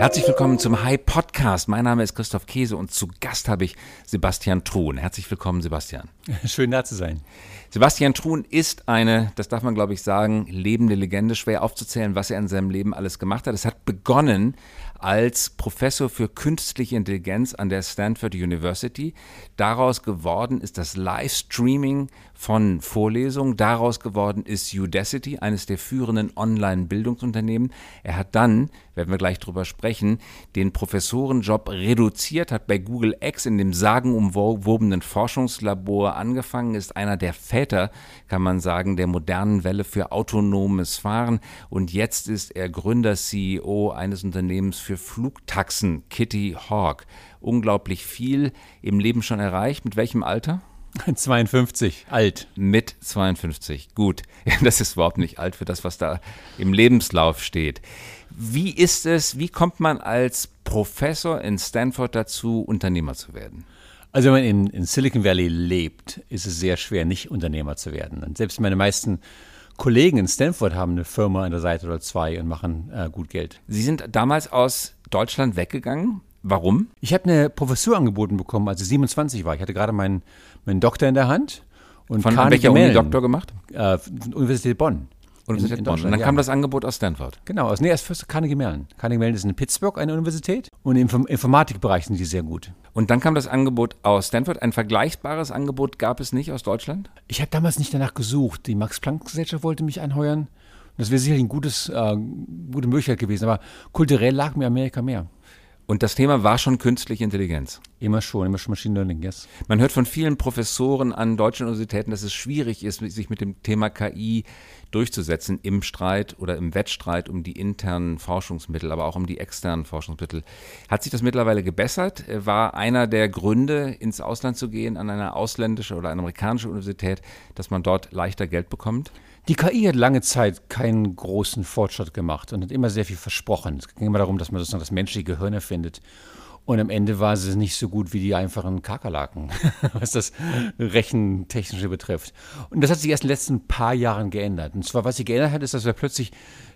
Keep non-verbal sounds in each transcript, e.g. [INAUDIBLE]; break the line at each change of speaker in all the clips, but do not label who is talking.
Herzlich willkommen zum High Podcast. Mein Name ist Christoph Käse und zu Gast habe ich Sebastian Truhn. Herzlich willkommen, Sebastian. [LAUGHS]
Schön da zu sein.
Sebastian Truhn ist eine, das darf man glaube ich sagen, lebende Legende. Schwer aufzuzählen, was er in seinem Leben alles gemacht hat. Es hat begonnen als Professor für künstliche Intelligenz an der Stanford University. Daraus geworden ist das Livestreaming von Vorlesungen. Daraus geworden ist Udacity, eines der führenden Online-Bildungsunternehmen. Er hat dann, werden wir gleich drüber sprechen, den Professorenjob reduziert, hat bei Google X in dem sagenumwobenen Forschungslabor angefangen, ist einer der Väter, kann man sagen, der modernen Welle für autonomes Fahren und jetzt ist er Gründer, CEO eines Unternehmens für Flugtaxen, Kitty Hawk. Unglaublich viel im Leben schon erreicht. Mit welchem Alter? [LAUGHS]
52, alt.
Mit 52, gut. [LAUGHS] Das ist überhaupt nicht alt für das, was da im Lebenslauf steht. Wie ist es, wie kommt man als Professor in Stanford dazu, Unternehmer zu werden?
Also wenn man in, in Silicon Valley lebt, ist es sehr schwer, nicht Unternehmer zu werden. Und selbst meine meisten Kollegen in Stanford haben eine Firma an der Seite oder zwei und machen äh, gut Geld.
Sie sind damals aus Deutschland weggegangen. Warum?
Ich habe eine Professur angeboten bekommen, als ich 27 war. Ich hatte gerade meinen, meinen Doktor in der Hand.
Und Von welcher Uni Doktor gemacht?
Äh, Universität Bonn.
Universität in, in Bonn. Und dann ja. kam das Angebot aus Stanford.
Genau, aus, nee, erst Carnegie Mellon. Carnegie Mellon ist in Pittsburgh eine Universität und im Informatikbereich sind die sehr gut.
Und dann kam das Angebot aus Stanford. Ein vergleichbares Angebot gab es nicht aus Deutschland?
Ich habe damals nicht danach gesucht. Die Max-Planck-Gesellschaft wollte mich anheuern. Das wäre sicherlich eine äh, gute Möglichkeit gewesen. Aber kulturell lag mir Amerika mehr.
Und das Thema war schon künstliche Intelligenz.
Immer schon, immer schon Machine Learning, yes.
Man hört von vielen Professoren an deutschen Universitäten, dass es schwierig ist, sich mit dem Thema KI durchzusetzen im Streit oder im Wettstreit um die internen Forschungsmittel, aber auch um die externen Forschungsmittel. Hat sich das mittlerweile gebessert? War einer der Gründe, ins Ausland zu gehen, an eine ausländische oder eine amerikanische Universität, dass man dort leichter Geld bekommt?
Die KI hat lange Zeit keinen großen Fortschritt gemacht und hat immer sehr viel versprochen. Es ging immer darum, dass man sozusagen das menschliche Gehirn erfindet. Und am Ende war sie nicht so gut wie die einfachen Kakerlaken, [LAUGHS] was das Rechentechnische betrifft. Und das hat sich erst in den letzten paar Jahren geändert. Und zwar, was sich geändert hat, ist, dass wir plötzlich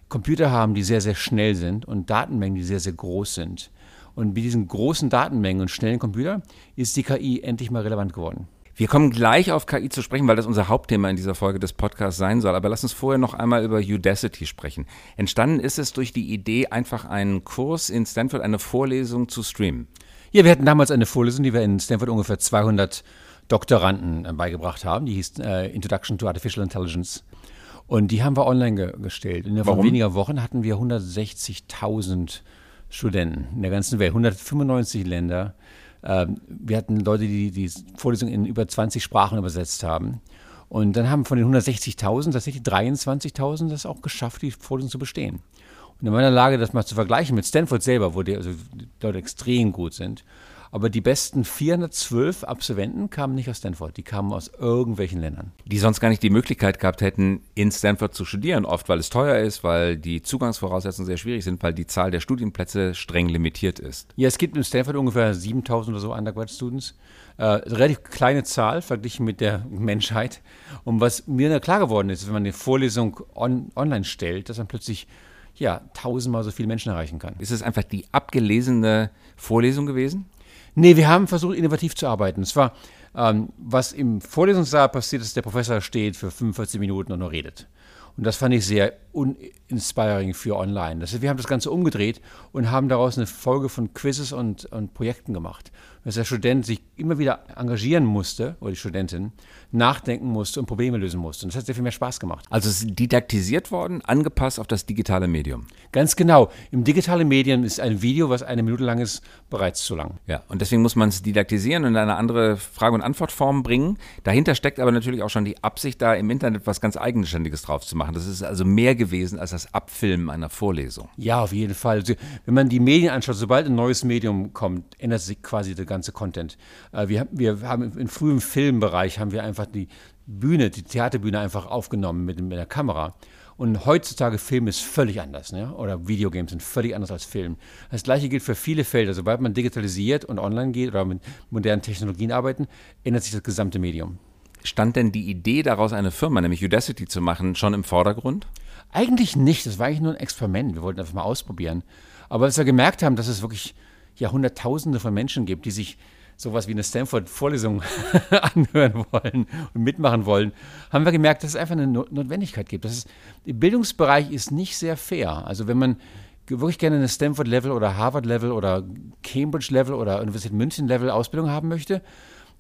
Computer haben, die sehr, sehr schnell sind und Datenmengen, die sehr, sehr groß sind. Und mit diesen großen Datenmengen und schnellen Computern ist die KI endlich mal relevant geworden.
Wir kommen gleich auf KI zu sprechen, weil das unser Hauptthema in dieser Folge des Podcasts sein soll. Aber lass uns vorher noch einmal über Udacity sprechen. Entstanden ist es durch die Idee, einfach einen Kurs in Stanford, eine Vorlesung zu streamen.
Ja, wir hatten damals eine Vorlesung, die wir in Stanford ungefähr 200 Doktoranden äh, beigebracht haben. Die hieß äh, Introduction to Artificial Intelligence. Und die haben wir online ge gestellt. In
Warum?
weniger Wochen hatten wir 160.000 Studenten in der ganzen Welt, 195 Länder. Ähm, wir hatten Leute, die die Vorlesung in über 20 Sprachen übersetzt haben. Und dann haben von den 160.000 tatsächlich 23.000 das auch geschafft, die Vorlesung zu bestehen. Und in meiner Lage, das mal zu vergleichen mit Stanford selber, wo die, also die Leute extrem gut sind, aber die besten 412 Absolventen kamen nicht aus Stanford, die kamen aus irgendwelchen Ländern.
Die sonst gar nicht die Möglichkeit gehabt hätten, in Stanford zu studieren, oft weil es teuer ist, weil die Zugangsvoraussetzungen sehr schwierig sind, weil die Zahl der Studienplätze streng limitiert ist.
Ja, es gibt in Stanford ungefähr 7000 oder so Undergraduate Students. Äh, relativ kleine Zahl verglichen mit der Menschheit. Und was mir klar geworden ist, wenn man eine Vorlesung on, online stellt, dass man plötzlich ja, tausendmal so viele Menschen erreichen kann.
Ist es einfach die abgelesene Vorlesung gewesen?
Nee, wir haben versucht, innovativ zu arbeiten. Es war, ähm, was im Vorlesungssaal passiert ist, der Professor steht für 45 Minuten und nur redet. Und das fand ich sehr uninspiring für online. Das heißt, wir haben das Ganze umgedreht und haben daraus eine Folge von Quizzes und, und Projekten gemacht. Dass der Student sich immer wieder engagieren musste, oder die Studentin, nachdenken musste und Probleme lösen musste. Und das hat sehr viel mehr Spaß gemacht.
Also es ist didaktisiert worden, angepasst auf das digitale Medium.
Ganz genau. Im digitalen Medium ist ein Video, was eine Minute lang ist, bereits zu lang.
Ja, und deswegen muss man es didaktisieren und in eine andere Frage- und Antwortform bringen. Dahinter steckt aber natürlich auch schon die Absicht, da im Internet was ganz Eigenständiges drauf zu machen. Das ist also mehr gewesen als das Abfilmen einer Vorlesung.
Ja, auf jeden Fall. Wenn man die Medien anschaut, sobald ein neues Medium kommt, ändert sich quasi der ganze Content. Äh, wir, wir haben im frühen Filmbereich haben wir einfach einfach die Bühne, die Theaterbühne einfach aufgenommen mit, mit der Kamera. Und heutzutage Film ist völlig anders, ne? oder Videogames sind völlig anders als Film. Das gleiche gilt für viele Felder. Sobald man digitalisiert und online geht oder mit modernen Technologien arbeiten, ändert sich das gesamte Medium.
Stand denn die Idee daraus, eine Firma, nämlich Udacity zu machen, schon im Vordergrund?
Eigentlich nicht. Das war eigentlich nur ein Experiment. Wir wollten einfach mal ausprobieren. Aber als wir gemerkt haben, dass es wirklich ja Hunderttausende von Menschen gibt, die sich sowas wie eine Stanford-Vorlesung [LAUGHS] anhören wollen und mitmachen wollen, haben wir gemerkt, dass es einfach eine Notwendigkeit gibt. Das ist, der Bildungsbereich ist nicht sehr fair. Also wenn man wirklich gerne eine Stanford-Level oder Harvard-Level oder Cambridge-Level oder Universität München-Level Ausbildung haben möchte,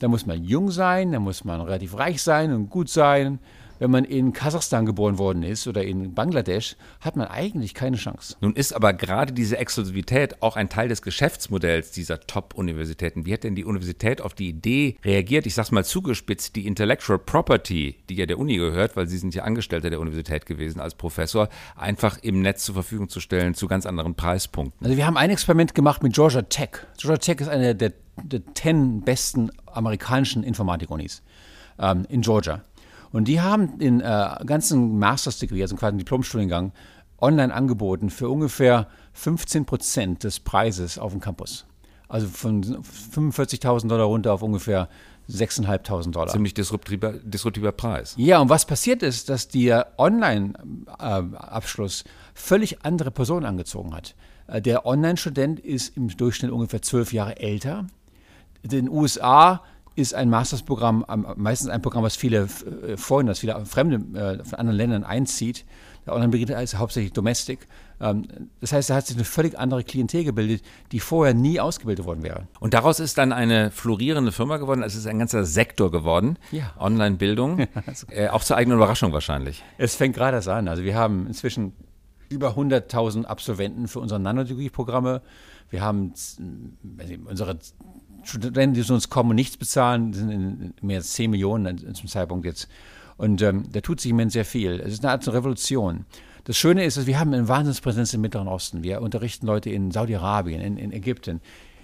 dann muss man jung sein, dann muss man relativ reich sein und gut sein wenn man in Kasachstan geboren worden ist oder in Bangladesch, hat man eigentlich keine Chance.
Nun ist aber gerade diese Exklusivität auch ein Teil des Geschäftsmodells dieser Top-Universitäten. Wie hat denn die Universität auf die Idee reagiert? Ich sag's mal zugespitzt, die Intellectual Property, die ja der Uni gehört, weil Sie sind ja Angestellter der Universität gewesen als Professor, einfach im Netz zur Verfügung zu stellen zu ganz anderen Preispunkten.
Also wir haben ein Experiment gemacht mit Georgia Tech. Georgia Tech ist eine der, der zehn besten amerikanischen Informatik-Unis ähm, in Georgia. Und die haben den äh, ganzen Master's Degree, also quasi einen Diplomstudiengang, online angeboten für ungefähr 15 Prozent des Preises auf dem Campus. Also von 45.000 Dollar runter auf ungefähr 6.500 Dollar.
Ziemlich disruptiver, disruptiver Preis.
Ja, und was passiert ist, dass der Online-Abschluss völlig andere Personen angezogen hat. Äh, der Online-Student ist im Durchschnitt ungefähr zwölf Jahre älter. In den USA ist ein Mastersprogramm meistens ein Programm, was viele äh, Freunde, das viele Fremde äh, von anderen Ländern einzieht. Der Online-Begriff ist hauptsächlich Domestic. Ähm, das heißt, da hat sich eine völlig andere Klientel gebildet, die vorher nie ausgebildet worden wäre.
Und daraus ist dann eine florierende Firma geworden. Es ist ein ganzer Sektor geworden. Ja. Online-Bildung. [LAUGHS] äh, auch zur eigenen Überraschung wahrscheinlich.
Es fängt gerade erst an. Also wir haben inzwischen über 100.000 Absolventen für unsere Nanodegree-Programme. Wir haben unsere Studenten, die zu uns kommen und nichts bezahlen, sind in mehr als 10 Millionen zum Zeitpunkt jetzt. Und ähm, da tut sich im Moment sehr viel. Es ist eine Art Revolution. Das Schöne ist, dass wir haben eine Wahnsinnspräsenz im Mittleren Osten. Wir unterrichten Leute in Saudi-Arabien, in, in, Ägypten,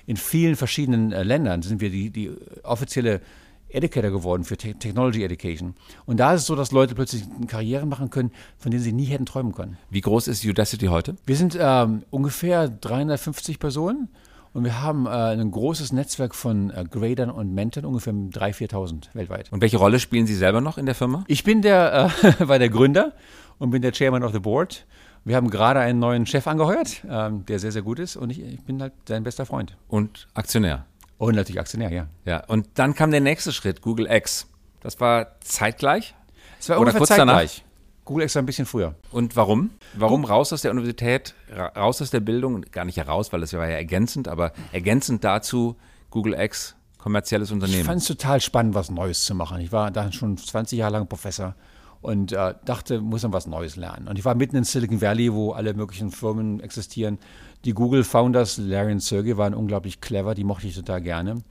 in vielen verschiedenen äh, Ländern sind wir die, die offizielle Educator geworden für Te Technology Education. Und da ist es so, dass Leute plötzlich Karrieren machen können, von denen sie nie hätten träumen können.
Wie groß ist Udacity heute?
Wir sind ähm, ungefähr 350 Personen und wir haben äh, ein großes Netzwerk von äh, Gradern und Mentoren, ungefähr 3.000, 4.000 weltweit.
Und welche Rolle spielen Sie selber noch in der Firma?
Ich bin der, äh, [LAUGHS] war der Gründer und bin der Chairman of the Board. Wir haben gerade einen neuen Chef angeheuert, ähm, der sehr, sehr gut ist und ich, ich bin halt sein bester Freund.
Und Aktionär?
Und natürlich Aktionär, ja.
Ja, und dann kam der nächste Schritt, Google X. Das war zeitgleich?
Es war Oder kurz zeitgleich. Danach? Google extra ein bisschen früher.
Und warum? Warum raus aus der Universität, raus aus der Bildung? Gar nicht heraus, weil das war ja ergänzend, aber ergänzend dazu Google X, kommerzielles Unternehmen. Ich
fand es total spannend, was Neues zu machen. Ich war da schon 20 Jahre lang Professor und äh, dachte, muss man was Neues lernen. Und ich war mitten in Silicon Valley, wo alle möglichen Firmen existieren. Die Google-Founders, Larry und Sergey, waren unglaublich clever, die mochte ich total gerne.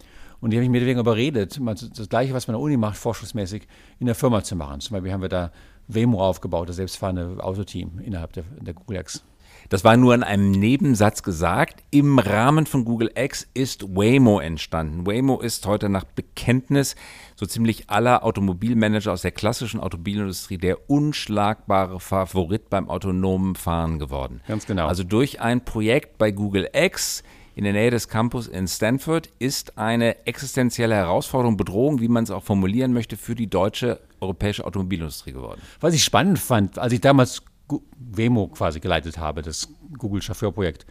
Und die haben mich mehr oder weniger überredet, das Gleiche, was man an der Uni macht, forschungsmäßig, in der Firma zu machen. Zum Beispiel haben wir da Waymo aufgebaut, das selbstfahrende Autoteam innerhalb der, der Google X.
Das war nur in einem Nebensatz gesagt. Im Rahmen von Google X ist Waymo entstanden. Waymo ist heute nach Bekenntnis so ziemlich aller Automobilmanager aus der klassischen Automobilindustrie der unschlagbare Favorit beim autonomen Fahren geworden.
Ganz genau.
Also durch ein Projekt bei Google X in der Nähe des Campus in Stanford ist eine existenzielle Herausforderung, Bedrohung, wie man es auch formulieren möchte, für die deutsche europäische Automobilindustrie geworden.
Was ich spannend fand, als ich damals Wemo quasi geleitet habe, das Google Chauffeurprojekt,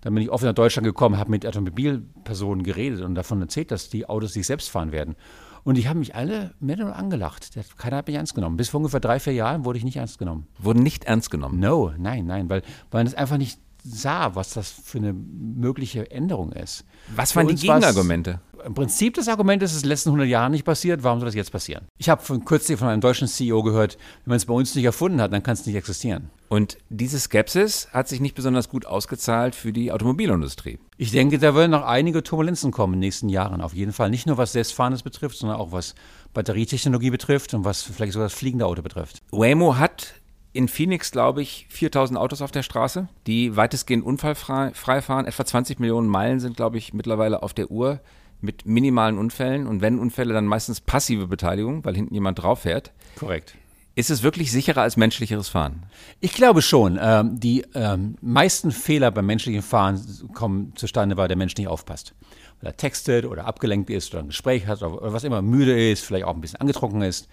dann bin ich oft nach Deutschland gekommen, habe mit Automobilpersonen geredet und davon erzählt, dass die Autos sich selbst fahren werden. Und die haben mich alle mehr oder angelacht. Keiner hat mich ernst genommen. Bis vor ungefähr drei, vier Jahren wurde ich nicht ernst genommen.
Wurden nicht ernst genommen?
No, nein, nein, weil, weil das einfach nicht sah, was das für eine mögliche Änderung ist.
Was waren die Gegenargumente?
Im Prinzip das Argument ist, es ist in den letzten 100 Jahren nicht passiert, warum soll das jetzt passieren? Ich habe von, kürzlich von einem deutschen CEO gehört, wenn man es bei uns nicht erfunden hat, dann kann es nicht existieren.
Und diese Skepsis hat sich nicht besonders gut ausgezahlt für die Automobilindustrie.
Ich denke, da werden noch einige Turbulenzen kommen in den nächsten Jahren. Auf jeden Fall. Nicht nur was Selbstfahrendes betrifft, sondern auch was Batterietechnologie betrifft und was vielleicht sogar das fliegende Auto betrifft.
Waymo hat in Phoenix, glaube ich, 4000 Autos auf der Straße, die weitestgehend unfallfrei fahren. Etwa 20 Millionen Meilen sind, glaube ich, mittlerweile auf der Uhr mit minimalen Unfällen. Und wenn Unfälle, dann meistens passive Beteiligung, weil hinten jemand drauf fährt.
Korrekt.
Ist es wirklich sicherer als menschlicheres Fahren?
Ich glaube schon. Ähm, die ähm, meisten Fehler beim menschlichen Fahren kommen zustande, weil der Mensch nicht aufpasst. Weil er textet oder abgelenkt ist oder ein Gespräch hat oder was immer müde ist, vielleicht auch ein bisschen angetrunken ist.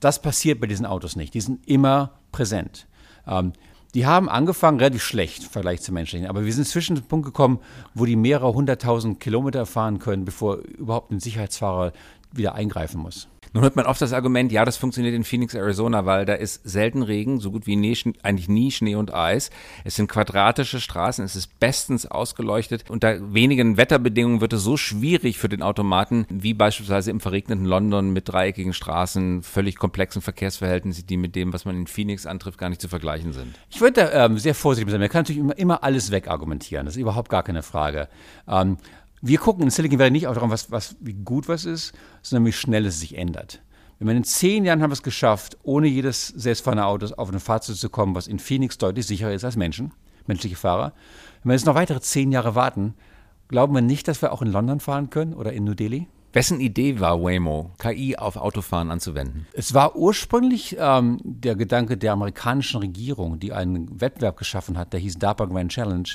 Das passiert bei diesen Autos nicht. Die sind immer präsent. Ähm, die haben angefangen relativ schlecht im Vergleich zum menschlichen, aber wir sind zwischen den Punkt gekommen, wo die mehrere hunderttausend Kilometer fahren können, bevor überhaupt ein Sicherheitsfahrer wieder eingreifen muss.
Nun hört man oft das Argument, ja, das funktioniert in Phoenix, Arizona, weil da ist selten Regen, so gut wie nie, eigentlich nie Schnee und Eis. Es sind quadratische Straßen, es ist bestens ausgeleuchtet. Unter wenigen Wetterbedingungen wird es so schwierig für den Automaten, wie beispielsweise im verregneten London mit dreieckigen Straßen, völlig komplexen Verkehrsverhältnissen, die mit dem, was man in Phoenix antrifft, gar nicht zu vergleichen sind.
Ich würde da ähm, sehr vorsichtig sein. Man kann natürlich immer, immer alles wegargumentieren. Das ist überhaupt gar keine Frage. Ähm, wir gucken in Silicon Valley nicht auch darum, was, was, wie gut was ist, sondern wie schnell es sich ändert. Wenn man in zehn Jahren haben wir es geschafft, ohne jedes selbstfahrende Auto auf ein Fahrzeug zu kommen, was in Phoenix deutlich sicherer ist als Menschen, menschliche Fahrer. Wenn wir jetzt noch weitere zehn Jahre warten, glauben wir nicht, dass wir auch in London fahren können oder in New Delhi?
Wessen Idee war Waymo, KI auf Autofahren anzuwenden?
Es war ursprünglich ähm, der Gedanke der amerikanischen Regierung, die einen Wettbewerb geschaffen hat, der hieß DARPA Grand Challenge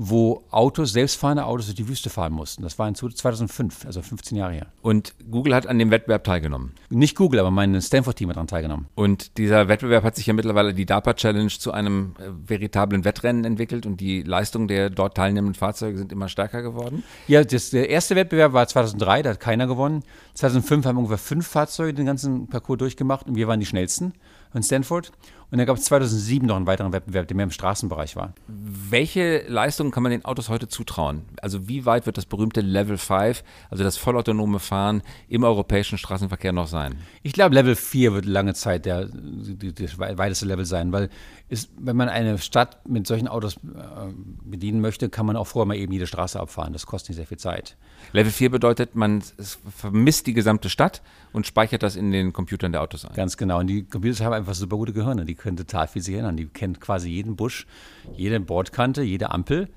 wo Autos, selbstfahrende Autos durch die Wüste fahren mussten. Das war in 2005, also 15 Jahre her.
Und Google hat an dem Wettbewerb teilgenommen?
Nicht Google, aber mein Stanford-Team hat daran teilgenommen.
Und dieser Wettbewerb hat sich ja mittlerweile die DARPA Challenge zu einem äh, veritablen Wettrennen entwickelt und die Leistungen der dort teilnehmenden Fahrzeuge sind immer stärker geworden?
Ja, das, der erste Wettbewerb war 2003, da hat keiner gewonnen. 2005 haben ungefähr fünf Fahrzeuge den ganzen Parcours durchgemacht und wir waren die schnellsten in Stanford. Und dann gab es 2007 noch einen weiteren Wettbewerb, der mehr im Straßenbereich war.
Welche Leistungen kann man den Autos heute zutrauen? Also wie weit wird das berühmte Level 5, also das vollautonome Fahren im europäischen Straßenverkehr noch sein?
Ich glaube, Level 4 wird lange Zeit der, das weiteste Level sein, weil ist, wenn man eine Stadt mit solchen Autos äh, bedienen möchte, kann man auch vorher mal eben jede Straße abfahren. Das kostet nicht sehr viel Zeit.
Level 4 bedeutet, man vermisst die gesamte Stadt und speichert das in den Computern der Autos ein.
Ganz genau. Und die Computer haben einfach super gute Gehirne. Die können total viel sich erinnern. Die kennen quasi jeden Busch, jede Bordkante, jede Ampel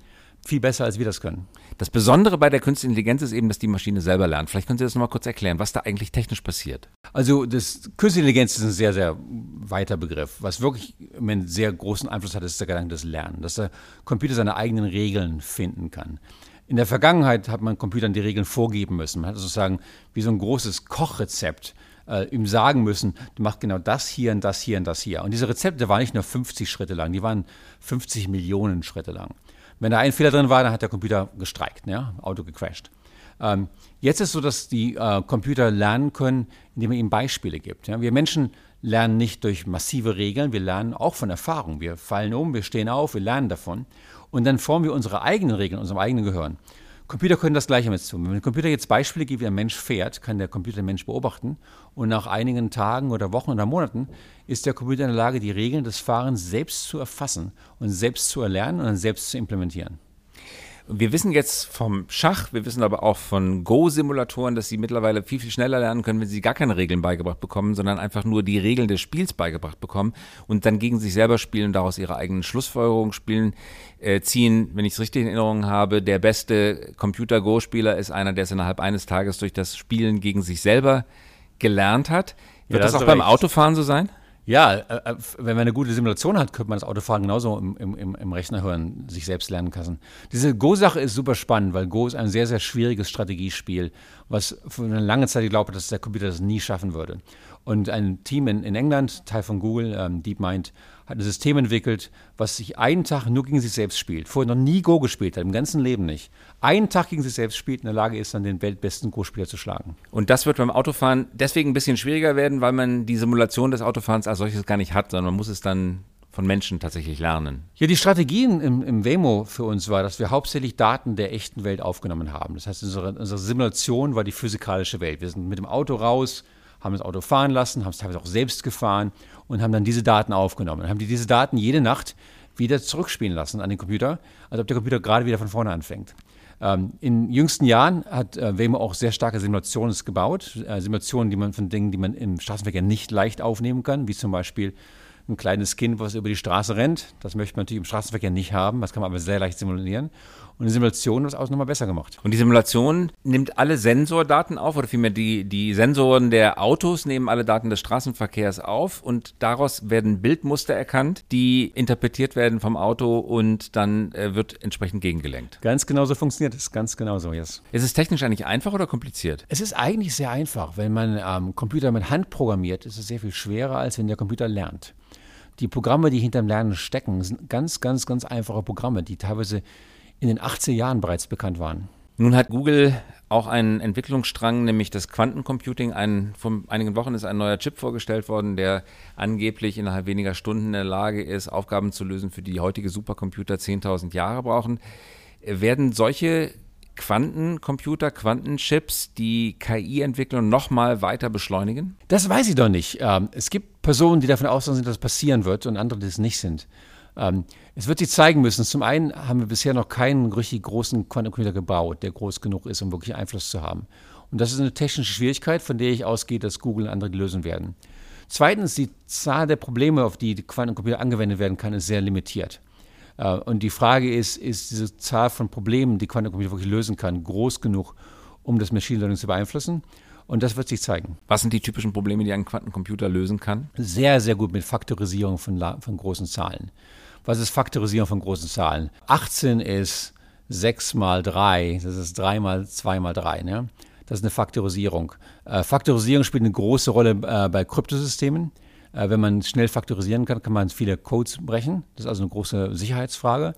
viel besser, als wir das können.
Das Besondere bei der künstlichen Intelligenz ist eben, dass die Maschine selber lernt. Vielleicht können Sie das nochmal kurz erklären, was da eigentlich technisch passiert.
Also das künstliche Intelligenz ist ein sehr, sehr weiter Begriff. Was wirklich einen sehr großen Einfluss hat, ist der Gedanke des Lernen, dass der Computer seine eigenen Regeln finden kann. In der Vergangenheit hat man Computern die Regeln vorgeben müssen. Man hat sozusagen wie so ein großes Kochrezept äh, ihm sagen müssen, du machst genau das hier und das hier und das hier. Und diese Rezepte waren nicht nur 50 Schritte lang, die waren 50 Millionen Schritte lang. Wenn da ein Fehler drin war, dann hat der Computer gestreikt, ja, Auto gecrashed. Ähm, jetzt ist es so, dass die äh, Computer lernen können, indem man ihnen Beispiele gibt. Ja. Wir Menschen lernen nicht durch massive Regeln, wir lernen auch von Erfahrung. Wir fallen um, wir stehen auf, wir lernen davon. Und dann formen wir unsere eigenen Regeln, unserem eigenen Gehirn. Computer können das Gleiche mit tun. Wenn der Computer jetzt Beispiele gibt, wie ein Mensch fährt, kann der Computer den Mensch beobachten. Und nach einigen Tagen oder Wochen oder Monaten ist der Computer in der Lage, die Regeln des Fahrens selbst zu erfassen und selbst zu erlernen und dann selbst zu implementieren.
Wir wissen jetzt vom Schach, wir wissen aber auch von Go-Simulatoren, dass sie mittlerweile viel, viel schneller lernen können, wenn sie gar keine Regeln beigebracht bekommen, sondern einfach nur die Regeln des Spiels beigebracht bekommen und dann gegen sich selber spielen und daraus ihre eigenen Schlussfolgerungen spielen, äh, ziehen. Wenn ich es richtig in Erinnerung habe, der beste Computer-Go-Spieler ist einer, der es innerhalb eines Tages durch das Spielen gegen sich selber gelernt hat. Wird ja, das auch beim Autofahren so sein?
Ja, äh, äh, wenn man eine gute Simulation hat, könnte man das Autofahren genauso im, im, im Rechner hören, sich selbst lernen können. Diese Go-Sache ist super spannend, weil Go ist ein sehr, sehr schwieriges Strategiespiel, was für eine lange Zeit geglaubt hat, dass der Computer das nie schaffen würde. Und ein Team in, in England, Teil von Google, ähm, DeepMind, hat ein System entwickelt, was sich einen Tag nur gegen sich selbst spielt. Vorher noch nie Go gespielt hat, im ganzen Leben nicht. Einen Tag gegen sich selbst spielt, in der Lage ist, dann den weltbesten Go-Spieler zu schlagen.
Und das wird beim Autofahren deswegen ein bisschen schwieriger werden, weil man die Simulation des Autofahrens als solches gar nicht hat, sondern man muss es dann von Menschen tatsächlich lernen.
Ja, die Strategien im, im Wemo für uns war, dass wir hauptsächlich Daten der echten Welt aufgenommen haben. Das heißt, unsere, unsere Simulation war die physikalische Welt. Wir sind mit dem Auto raus, haben das Auto fahren lassen, haben es teilweise auch selbst gefahren und haben dann diese Daten aufgenommen. Dann haben die diese Daten jede Nacht wieder zurückspielen lassen an den Computer, als ob der Computer gerade wieder von vorne anfängt. Ähm, in jüngsten Jahren hat äh, Waymo auch sehr starke Simulationen gebaut, äh, Simulationen, die man von Dingen, die man im Straßenverkehr nicht leicht aufnehmen kann, wie zum Beispiel ein kleines Kind, was über die Straße rennt. Das möchte man natürlich im Straßenverkehr nicht haben, das kann man aber sehr leicht simulieren. Und die Simulation ist auch nochmal besser gemacht.
Und die Simulation nimmt alle Sensordaten auf, oder vielmehr die, die Sensoren der Autos nehmen alle Daten des Straßenverkehrs auf und daraus werden Bildmuster erkannt, die interpretiert werden vom Auto und dann äh, wird entsprechend gegengelenkt.
Ganz genau so funktioniert es, ganz genau so, yes.
Ist es technisch eigentlich einfach oder kompliziert?
Es ist eigentlich sehr einfach. Wenn man ähm, Computer mit Hand programmiert, ist es sehr viel schwerer, als wenn der Computer lernt. die Programme, die hinterm Lernen stecken, sind ganz, ganz, ganz einfache Programme, die teilweise in den 80er Jahren bereits bekannt waren.
Nun hat Google auch einen Entwicklungsstrang, nämlich das Quantencomputing. Ein, vor einigen Wochen ist ein neuer Chip vorgestellt worden, der angeblich innerhalb weniger Stunden in der Lage ist, Aufgaben zu lösen, für die heutige Supercomputer 10.000 Jahre brauchen. Werden solche Quantencomputer, Quantenchips die KI-Entwicklung nochmal weiter beschleunigen?
Das weiß ich doch nicht. Ähm, es gibt Personen, die davon ausgehen, dass das passieren wird und andere, die es nicht sind. Ähm, es wird sich zeigen müssen. Zum einen haben wir bisher noch keinen richtig großen Quantencomputer gebaut, der groß genug ist, um wirklich Einfluss zu haben. Und das ist eine technische Schwierigkeit, von der ich ausgehe, dass Google und andere lösen werden. Zweitens, die Zahl der Probleme, auf die die Quantencomputer angewendet werden kann, ist sehr limitiert. Äh, und die Frage ist, ist diese Zahl von Problemen, die Quantencomputer wirklich lösen kann, groß genug, um das Machine Learning zu beeinflussen? Und das wird sich zeigen.
Was sind die typischen Probleme, die ein Quantencomputer lösen kann?
Sehr, sehr gut mit Faktorisierung von, von großen Zahlen. Was ist Faktorisierung von großen Zahlen? 18 ist 6 mal 3, das ist 3 mal 2 mal 3. Ne? Das ist eine Faktorisierung. Äh, Faktorisierung spielt eine große Rolle äh, bei Kryptosystemen. Äh, wenn man schnell faktorisieren kann, kann man viele Codes brechen. Das ist also eine große Sicherheitsfrage.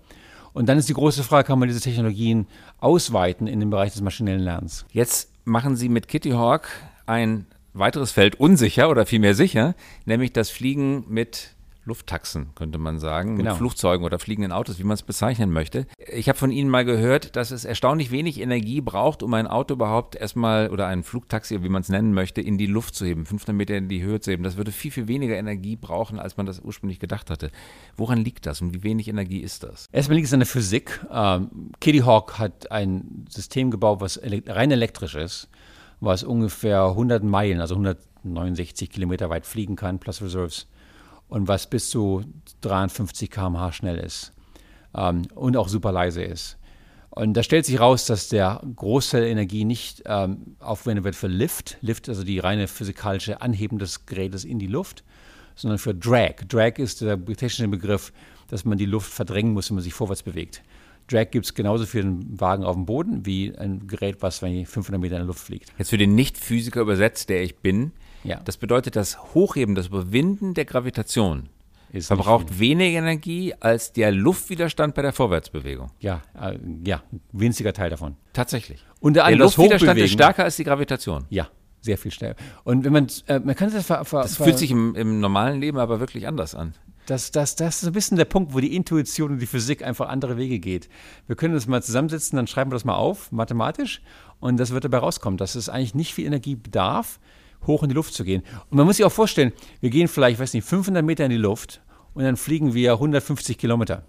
Und dann ist die große Frage, kann man diese Technologien ausweiten in den Bereich des maschinellen Lernens?
Jetzt machen Sie mit Kitty Hawk ein weiteres Feld unsicher oder vielmehr sicher, nämlich das Fliegen mit Lufttaxen, könnte man sagen, genau. mit Flugzeugen oder fliegenden Autos, wie man es bezeichnen möchte. Ich habe von Ihnen mal gehört, dass es erstaunlich wenig Energie braucht, um ein Auto überhaupt erstmal oder ein Flugtaxi, wie man es nennen möchte, in die Luft zu heben, 500 Meter in die Höhe zu heben. Das würde viel, viel weniger Energie brauchen, als man das ursprünglich gedacht hatte. Woran liegt das und wie wenig Energie ist das?
Erstmal liegt es an der Physik. Ähm, Kitty Hawk hat ein System gebaut, was rein elektrisch ist, was ungefähr 100 Meilen, also 169 Kilometer weit fliegen kann, plus Reserves und was bis zu 53 km/h schnell ist ähm, und auch super leise ist. Und da stellt sich raus, dass der Großteil der Energie nicht ähm, aufgewendet wird für Lift, Lift also die reine physikalische Anheben des Gerätes in die Luft, sondern für Drag. Drag ist der technische Begriff, dass man die Luft verdrängen muss, wenn man sich vorwärts bewegt. Drag gibt es genauso für einen Wagen auf dem Boden wie ein Gerät, was 500 Meter in der Luft fliegt.
Jetzt für den Nicht-Physiker übersetzt, der ich bin, ja. Das bedeutet, das Hochheben, das Überwinden der Gravitation ist verbraucht weniger Energie als der Luftwiderstand bei der Vorwärtsbewegung.
Ja, äh, ja, winziger Teil davon.
Tatsächlich.
Und der
Luftwiderstand ist stärker als die Gravitation.
Ja, sehr viel stärker. Und wenn man, äh, man kann das ver,
ver, Das fühlt sich im, im, normalen Leben aber wirklich anders an.
Das, das, das ist ein bisschen der Punkt, wo die Intuition und die Physik einfach andere Wege geht. Wir können das mal zusammensetzen, dann schreiben wir das mal auf, mathematisch, und das wird dabei rauskommen, dass es eigentlich nicht viel Energie bedarf, hoch in die Luft zu gehen. Und man muss sich auch vorstellen, wir gehen vielleicht, weiß nicht, 500 Meter in die Luft und dann fliegen wir 150 Kilometer.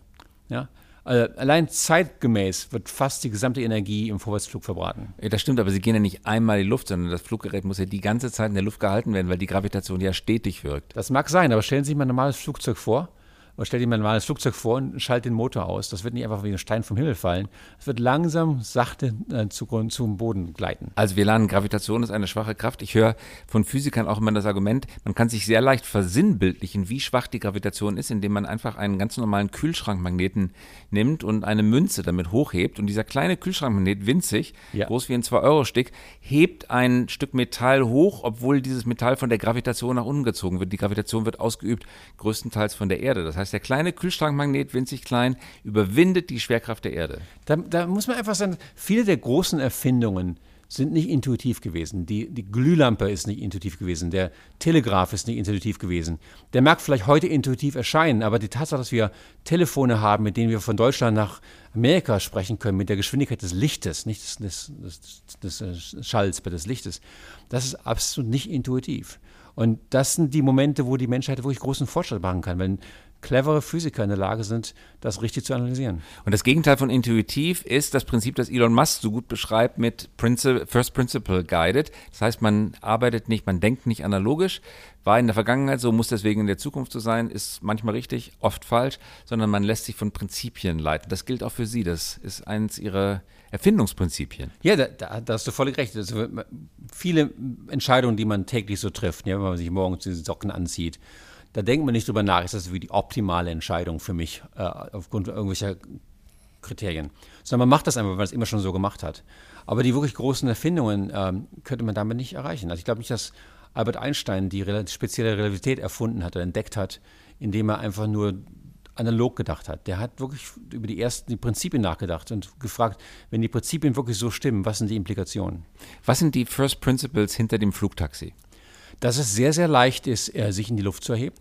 Ja? Also allein zeitgemäß wird fast die gesamte Energie im Vorwärtsflug verbraten.
Ja, das stimmt, aber Sie gehen ja nicht einmal in die Luft, sondern das Fluggerät muss ja die ganze Zeit in der Luft gehalten werden, weil die Gravitation ja stetig wirkt.
Das mag sein, aber stellen Sie sich mal ein normales Flugzeug vor oder stell dir mal ein normales Flugzeug vor und schalt den Motor aus. Das wird nicht einfach wie ein Stein vom Himmel fallen. Es wird langsam, sachte äh, zu, zum Boden gleiten.
Also wir lernen, Gravitation ist eine schwache Kraft. Ich höre von Physikern auch immer das Argument, man kann sich sehr leicht versinnbildlichen, wie schwach die Gravitation ist, indem man einfach einen ganz normalen Kühlschrankmagneten nimmt und eine Münze damit hochhebt. Und dieser kleine Kühlschrankmagnet, winzig, ja. groß wie ein 2-Euro-Stick, hebt ein Stück Metall hoch, obwohl dieses Metall von der Gravitation nach unten gezogen wird. Die Gravitation wird ausgeübt größtenteils von der Erde. Das heißt, heißt, der kleine Kühlschrankmagnet, winzig klein, überwindet die Schwerkraft der Erde.
Da, da muss man einfach sagen, viele der großen Erfindungen sind nicht intuitiv gewesen. Die, die Glühlampe ist nicht intuitiv gewesen. Der Telegraph ist nicht intuitiv gewesen. Der mag vielleicht heute intuitiv erscheinen, aber die Tatsache, dass wir Telefone haben, mit denen wir von Deutschland nach Amerika sprechen können, mit der Geschwindigkeit des Lichtes, nicht des, des, des, des Schalls, aber des Lichtes, das ist absolut nicht intuitiv. Und das sind die Momente, wo die Menschheit wirklich großen Fortschritt machen kann. Wenn clevere Physiker in der Lage sind, das richtig zu analysieren.
Und das Gegenteil von intuitiv ist das Prinzip, das Elon Musk so gut beschreibt mit Princi First Principle Guided. Das heißt, man arbeitet nicht, man denkt nicht analogisch, war in der Vergangenheit so, muss deswegen in der Zukunft so sein, ist manchmal richtig, oft falsch, sondern man lässt sich von Prinzipien leiten. Das gilt auch für Sie. Das ist eins Ihrer Erfindungsprinzipien.
Ja, da, da, da hast du völlig recht. Also viele Entscheidungen, die man täglich so trifft, ja, wenn man sich morgens die Socken anzieht da denkt man nicht drüber nach, ist das wie die optimale Entscheidung für mich äh, aufgrund irgendwelcher Kriterien. Sondern man macht das einfach, weil man es immer schon so gemacht hat. Aber die wirklich großen Erfindungen ähm, könnte man damit nicht erreichen. Also ich glaube nicht, dass Albert Einstein die spezielle Relativität erfunden hat oder entdeckt hat indem er einfach nur analog gedacht hat. Der hat wirklich über die ersten die Prinzipien nachgedacht und gefragt, wenn die Prinzipien wirklich so stimmen, was sind die Implikationen?
Was sind die First Principles hinter dem Flugtaxi?
Dass es sehr, sehr leicht ist, sich in die Luft zu erheben.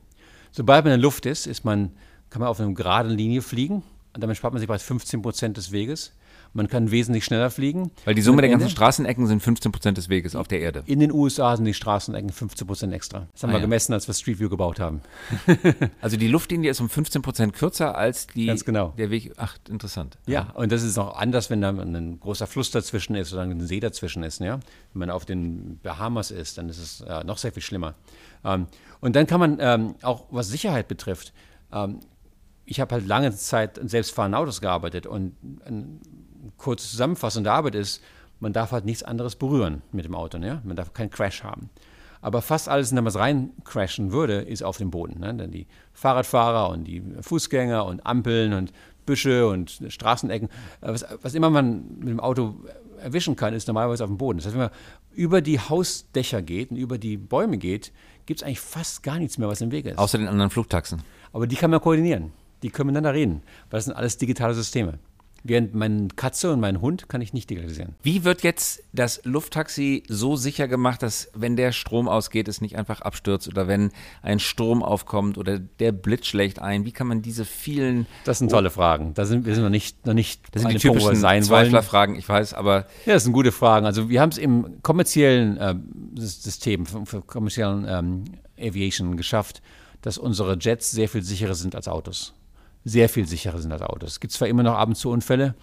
Sobald man in der Luft ist, ist man, kann man auf einer geraden Linie fliegen und damit spart man sich bereits 15 Prozent des Weges. Man kann wesentlich schneller fliegen.
Weil die Summe der ganzen Straßenecken sind 15 Prozent des Weges auf der Erde.
In den USA sind die Straßenecken 15 Prozent extra. Das haben ah, wir ja. gemessen, als wir Street View gebaut haben. [LAUGHS] [LAUGHS]
also die Luftlinie ist um 15 Prozent kürzer als die,
Ganz genau.
der Weg. Ach, interessant.
Ja, und das ist auch anders, wenn da ein großer Fluss dazwischen ist oder ein See dazwischen ist. Ja? Wenn man auf den Bahamas ist, dann ist es äh, noch sehr viel schlimmer. Ähm, und dann kann man ähm, auch, was Sicherheit betrifft, ähm, ich habe halt lange Zeit in selbstfahrenden Autos gearbeitet und eine kurze Zusammenfassung der Arbeit ist, man darf halt nichts anderes berühren mit dem Auto. Ne? Man darf keinen Crash haben. Aber fast alles, in das rein crashen würde, ist auf dem Boden. Ne? Denn die Fahrradfahrer und die Fußgänger und Ampeln und Büsche und Straßenecken, äh, was, was immer man mit dem Auto erwischen kann, ist normalerweise auf dem Boden. Das heißt, wenn man über die Hausdächer geht und über die Bäume geht, gibt es eigentlich fast gar nichts mehr, was im Weg ist.
Außer den anderen Flugtaxen.
Aber die kann man koordinieren die können miteinander reden, weil das sind alles digitale Systeme. Während meine Katze und mein Hund kann ich nicht digitalisieren.
Wie wird jetzt das Lufttaxi so sicher gemacht, dass wenn der Strom ausgeht, es nicht einfach abstürzt oder wenn ein Sturm aufkommt oder der Blitz schlägt ein? Wie kann man diese vielen...
Das sind tolle Fragen. Da sind wir sind noch nicht, noch nicht
das sind die typischen Zweiflerfragen, ich weiß, aber...
Ja, das sind gute Fragen. Also wir haben es im kommerziellen äh, System, kommerziellen ähm, Aviation geschafft, dass unsere Jets sehr viel sicherer sind als Autos sehr viel sicherer sind als Autos. Es gibt zwar immer noch ab und zu Unfälle.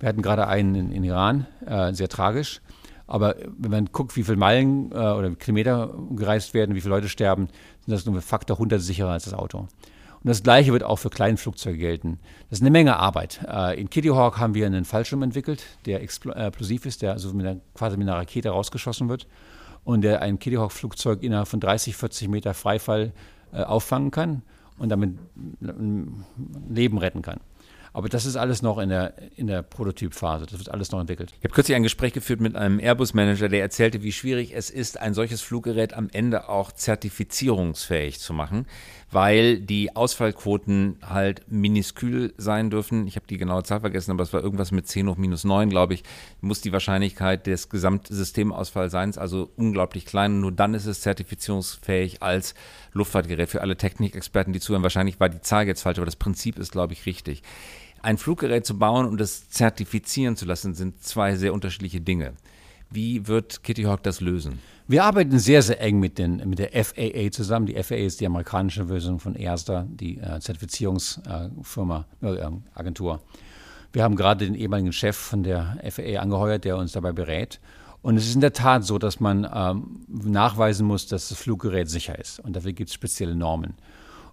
Wir hatten gerade einen in, in Iran, äh, sehr tragisch. Aber wenn man guckt, wie viele Meilen äh, oder Kilometer gereist werden, wie viele Leute sterben, sind das nur ein Faktor 100 sicherer als das Auto. Und das Gleiche wird auch für Kleinflugzeuge gelten. Das ist eine Menge Arbeit. Äh, in Kitty Hawk haben wir einen Fallschirm entwickelt, der explosiv ist, der also mit einer, quasi mit einer Rakete rausgeschossen wird und der ein Kitty Hawk Flugzeug innerhalb von 30, 40 Meter Freifall äh, auffangen kann und damit Leben retten kann. Aber das ist alles noch in der, in der Prototypphase. Das wird alles noch entwickelt.
Ich habe kürzlich ein Gespräch geführt mit einem Airbus-Manager, der erzählte, wie schwierig es ist, ein solches Fluggerät am Ende auch zertifizierungsfähig zu machen, weil die Ausfallquoten halt miniskül sein dürfen. Ich habe die genaue Zahl vergessen, aber es war irgendwas mit 10 hoch minus 9, glaube ich. Muss die Wahrscheinlichkeit des Gesamtsystemausfalls sein, also unglaublich klein. Nur dann ist es zertifizierungsfähig als Luftfahrtgerät für alle Technikexperten, die zuhören. Wahrscheinlich war die Zahl jetzt falsch, aber das Prinzip ist, glaube ich, richtig ein Fluggerät zu bauen und es zertifizieren zu lassen, sind zwei sehr unterschiedliche Dinge. Wie wird Kitty Hawk das lösen?
Wir arbeiten sehr, sehr eng mit, den, mit der FAA zusammen. Die FAA ist die amerikanische Version von ERSTA, die äh, Zertifizierungsfirma, äh, Agentur. Wir haben gerade den ehemaligen Chef von der FAA angeheuert, der uns dabei berät. Und es ist in der Tat so, dass man ähm, nachweisen muss, dass das Fluggerät sicher ist. Und dafür gibt es spezielle Normen.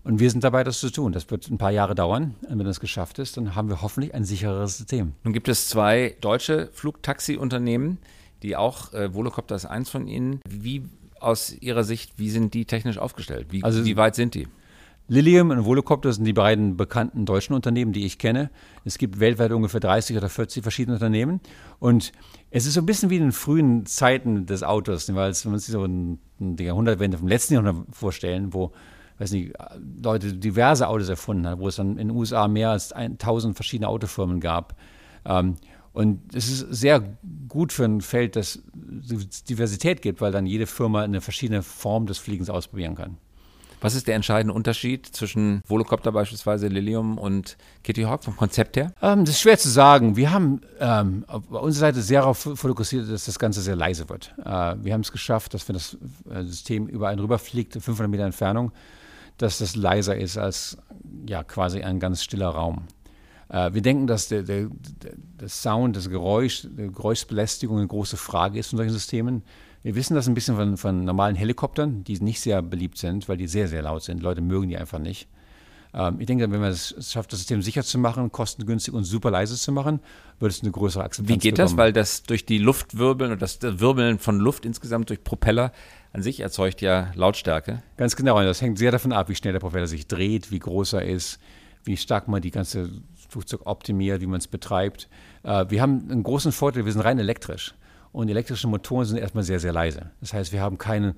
Und wir sind dabei, das zu tun. Das wird ein paar Jahre dauern. Und wenn das geschafft ist, dann haben wir hoffentlich ein sichereres System.
Nun gibt es zwei deutsche Flugtaxi-Unternehmen, die auch, äh, Volocopter ist eins von ihnen. Wie aus Ihrer Sicht, wie sind die technisch aufgestellt? Wie, also, wie weit sind die?
Lilium und Volocopter sind die beiden bekannten deutschen Unternehmen, die ich kenne. Es gibt weltweit ungefähr 30 oder 40 verschiedene Unternehmen. Und es ist so ein bisschen wie in den frühen Zeiten des Autos, weil wenn man sich so die Jahrhundertwende vom letzten Jahrhundert vorstellen, wo weiß nicht, Leute diverse Autos erfunden haben, wo es dann in den USA mehr als 1000 verschiedene Autofirmen gab. Ähm, und es ist sehr gut für ein Feld, das Diversität gibt, weil dann jede Firma eine verschiedene Form des Fliegens ausprobieren kann.
Was ist der entscheidende Unterschied zwischen Volocopter beispielsweise, Lilium und Kitty Hawk vom Konzept her?
Ähm, das ist schwer zu sagen. Wir haben ähm, auf unserer Seite sehr darauf fokussiert, dass das Ganze sehr leise wird. Äh, wir haben es geschafft, dass wenn das äh, System über einen rüberfliegt, 500 Meter Entfernung, dass das leiser ist als ja, quasi ein ganz stiller Raum. Äh, wir denken, dass der, der, der Sound, das Geräusch, die Geräuschbelästigung eine große Frage ist von solchen Systemen. Wir wissen das ein bisschen von, von normalen Helikoptern, die nicht sehr beliebt sind, weil die sehr, sehr laut sind. Leute mögen die einfach nicht. Ähm, ich denke, wenn man es schafft, das System sicher zu machen, kostengünstig und super leise zu machen, wird es eine größere Akzeptanz
Wie geht bekommen. das? Weil das durch die Luftwirbeln und das Wirbeln von Luft insgesamt durch Propeller an sich erzeugt ja Lautstärke.
Ganz genau, und das hängt sehr davon ab, wie schnell der Propeller sich dreht, wie groß er ist, wie stark man die ganze Flugzeug optimiert, wie man es betreibt. Äh, wir haben einen großen Vorteil, wir sind rein elektrisch. Und elektrische Motoren sind erstmal sehr, sehr leise. Das heißt, wir haben keine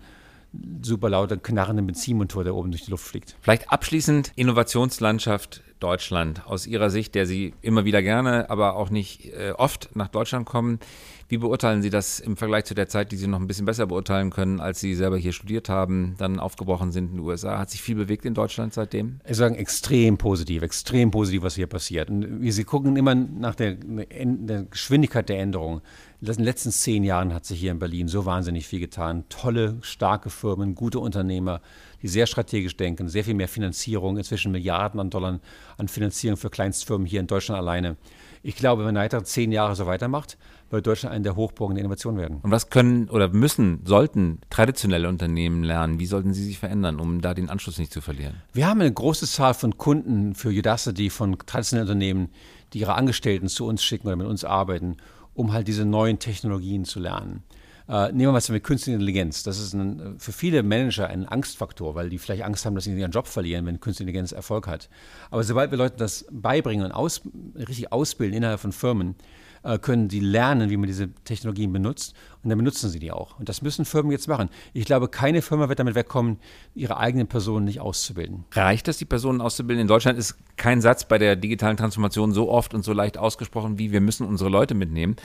super laute, knarrende Benzinmotor, der oben durch die Luft fliegt.
Vielleicht abschließend Innovationslandschaft Deutschland aus Ihrer Sicht, der Sie immer wieder gerne, aber auch nicht äh, oft nach Deutschland kommen. Wie beurteilen Sie das im Vergleich zu der Zeit, die Sie noch ein bisschen besser beurteilen können, als Sie selber hier studiert haben, dann aufgebrochen sind in den USA? Hat sich viel bewegt in Deutschland seitdem?
Ich sage extrem positiv, extrem positiv, was hier passiert. Und Sie gucken immer nach der, der Geschwindigkeit der Änderung. In den letzten zehn Jahren hat sich hier in Berlin so wahnsinnig viel getan. Tolle, starke Firmen, gute Unternehmer, die sehr strategisch denken, sehr viel mehr Finanzierung, inzwischen Milliarden an Dollar an Finanzierung für Kleinstfirmen hier in Deutschland alleine. Ich glaube, wenn man weitere zehn Jahre so weitermacht, wird Deutschland eine der Hochburgen der Innovation werden.
Und was können oder müssen, sollten traditionelle Unternehmen lernen? Wie sollten sie sich verändern, um da den Anschluss nicht zu verlieren?
Wir haben eine große Zahl von Kunden für Udacity, von traditionellen Unternehmen, die ihre Angestellten zu uns schicken oder mit uns arbeiten, um halt diese neuen Technologien zu lernen. Äh, nehmen wir mal mit künstlicher Intelligenz. Das ist ein, für viele Manager ein Angstfaktor, weil die vielleicht Angst haben, dass sie ihren Job verlieren, wenn künstliche Intelligenz Erfolg hat. Aber sobald wir Leuten das beibringen und aus, richtig ausbilden innerhalb von Firmen, äh, können die lernen, wie man diese Technologien benutzt und dann benutzen sie die auch. Und das müssen Firmen jetzt machen. Ich glaube, keine Firma wird damit wegkommen, ihre eigenen Personen nicht auszubilden.
Reicht das, die Personen auszubilden? In Deutschland ist kein Satz bei der digitalen Transformation so oft und so leicht ausgesprochen wie wir müssen unsere Leute mitnehmen.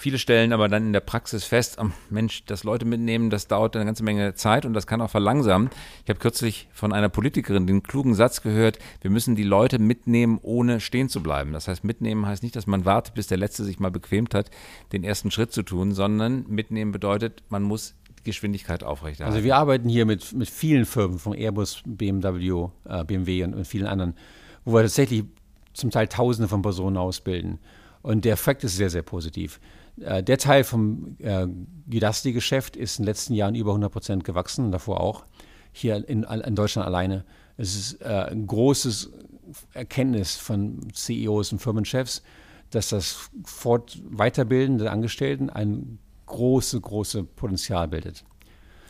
Viele stellen aber dann in der Praxis fest, oh Mensch, das Leute mitnehmen, das dauert eine ganze Menge Zeit und das kann auch verlangsamen. Ich habe kürzlich von einer Politikerin den klugen Satz gehört, wir müssen die Leute mitnehmen, ohne stehen zu bleiben. Das heißt, mitnehmen heißt nicht, dass man wartet, bis der Letzte sich mal bequemt hat, den ersten Schritt zu tun, sondern mitnehmen bedeutet, man muss Geschwindigkeit aufrechterhalten.
Also wir arbeiten hier mit, mit vielen Firmen, von Airbus, BMW, äh, BMW und, und vielen anderen, wo wir tatsächlich zum Teil Tausende von Personen ausbilden. Und der Effekt ist sehr, sehr positiv. Äh, der Teil vom äh, Udacity-Geschäft ist in den letzten Jahren über 100 Prozent gewachsen, davor auch. Hier in, in Deutschland alleine. Es ist äh, ein großes Erkenntnis von CEOs und Firmenchefs, dass das Fort Weiterbilden der Angestellten ein großes, großes Potenzial bildet.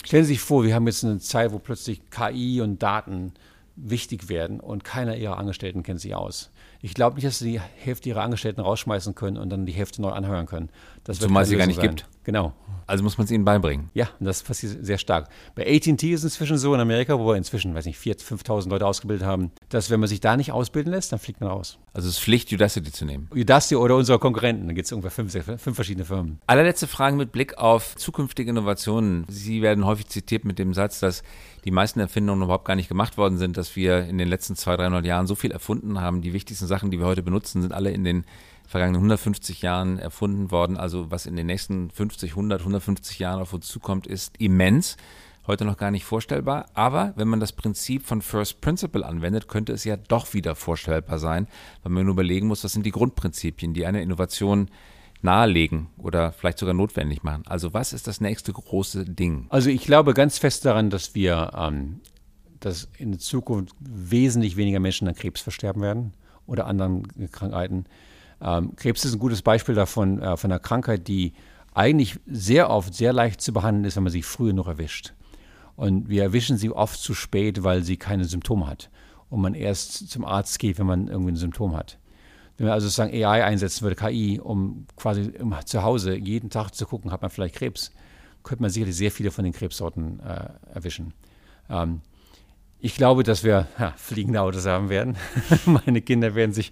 Stellen Sie sich vor, wir haben jetzt eine Zeit, wo plötzlich KI und Daten wichtig werden und keiner ihrer Angestellten kennt sie aus. Ich glaube nicht, dass sie die Hälfte ihrer Angestellten rausschmeißen können und dann die Hälfte neu anhören können.
Das Zumal sie gar nicht sein. gibt.
Genau.
Also muss man es ihnen beibringen.
Ja, und das passiert sehr stark. Bei AT&T ist es inzwischen so in Amerika, wo wir inzwischen, weiß nicht, 4.000, 5.000 Leute ausgebildet haben, dass wenn man sich da nicht ausbilden lässt, dann fliegt man raus.
Also es ist Pflicht, Udacity zu nehmen.
Udacity oder unsere Konkurrenten. Da gibt es ungefähr fünf, fünf verschiedene Firmen.
Allerletzte Frage mit Blick auf zukünftige Innovationen. Sie werden häufig zitiert mit dem Satz, dass die meisten Erfindungen überhaupt gar nicht gemacht worden sind, dass wir in den letzten 200, 300 Jahren so viel erfunden haben. Die wichtigsten Sachen, die wir heute benutzen, sind alle in den vergangenen 150 Jahren erfunden worden. Also was in den nächsten 50, 100, 150 Jahren auf uns zukommt, ist immens. Heute noch gar nicht vorstellbar. Aber wenn man das Prinzip von First Principle anwendet, könnte es ja doch wieder vorstellbar sein, weil man nur überlegen muss, was sind die Grundprinzipien, die eine Innovation nahelegen oder vielleicht sogar notwendig machen. Also was ist das nächste große Ding?
Also ich glaube ganz fest daran, dass wir, ähm, dass in der Zukunft wesentlich weniger Menschen an Krebs versterben werden oder anderen Krankheiten. Ähm, Krebs ist ein gutes Beispiel davon, äh, von einer Krankheit, die eigentlich sehr oft sehr leicht zu behandeln ist, wenn man sie früh noch erwischt. Und wir erwischen sie oft zu spät, weil sie keine Symptome hat. Und man erst zum Arzt geht, wenn man irgendwie ein Symptom hat. Wenn man also sozusagen AI einsetzen würde, KI, um quasi zu Hause jeden Tag zu gucken, hat man vielleicht Krebs, könnte man sicherlich sehr viele von den Krebssorten äh, erwischen. Ähm, ich glaube, dass wir ja, fliegende Autos haben werden. [LAUGHS] Meine Kinder werden sich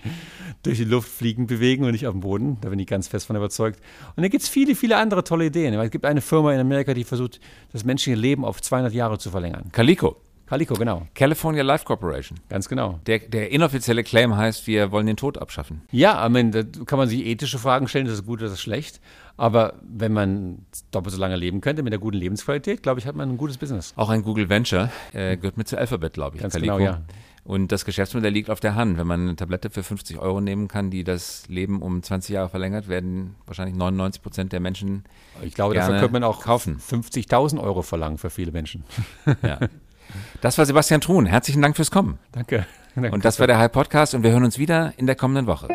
durch die Luft fliegend bewegen und nicht auf dem Boden. Da bin ich ganz fest von überzeugt. Und da gibt es viele, viele andere tolle Ideen. Es gibt eine Firma in Amerika, die versucht, das menschliche Leben auf 200 Jahre zu verlängern.
Calico.
Calico, genau.
California Life Corporation.
Ganz genau.
Der, der inoffizielle Claim heißt, wir wollen den Tod abschaffen.
Ja, I mean, da kann man sich ethische Fragen stellen, das ist gut oder das ist schlecht. Aber wenn man doppelt so lange leben könnte mit der guten Lebensqualität, glaube ich, hat man ein gutes Business.
Auch ein Google Venture äh, gehört mit zu Alphabet, glaube ich.
Ganz Calico. genau, ja.
Und das Geschäftsmodell liegt auf der Hand. Wenn man eine Tablette für 50 Euro nehmen kann, die das Leben um 20 Jahre verlängert, werden wahrscheinlich 99 Prozent der Menschen.
Ich glaube, dafür könnte man auch kaufen. 50.000 Euro verlangen für viele Menschen.
Ja. [LAUGHS] Das war Sebastian Truhn. Herzlichen Dank fürs Kommen.
Danke.
Und das war der High Podcast und wir hören uns wieder in der kommenden Woche.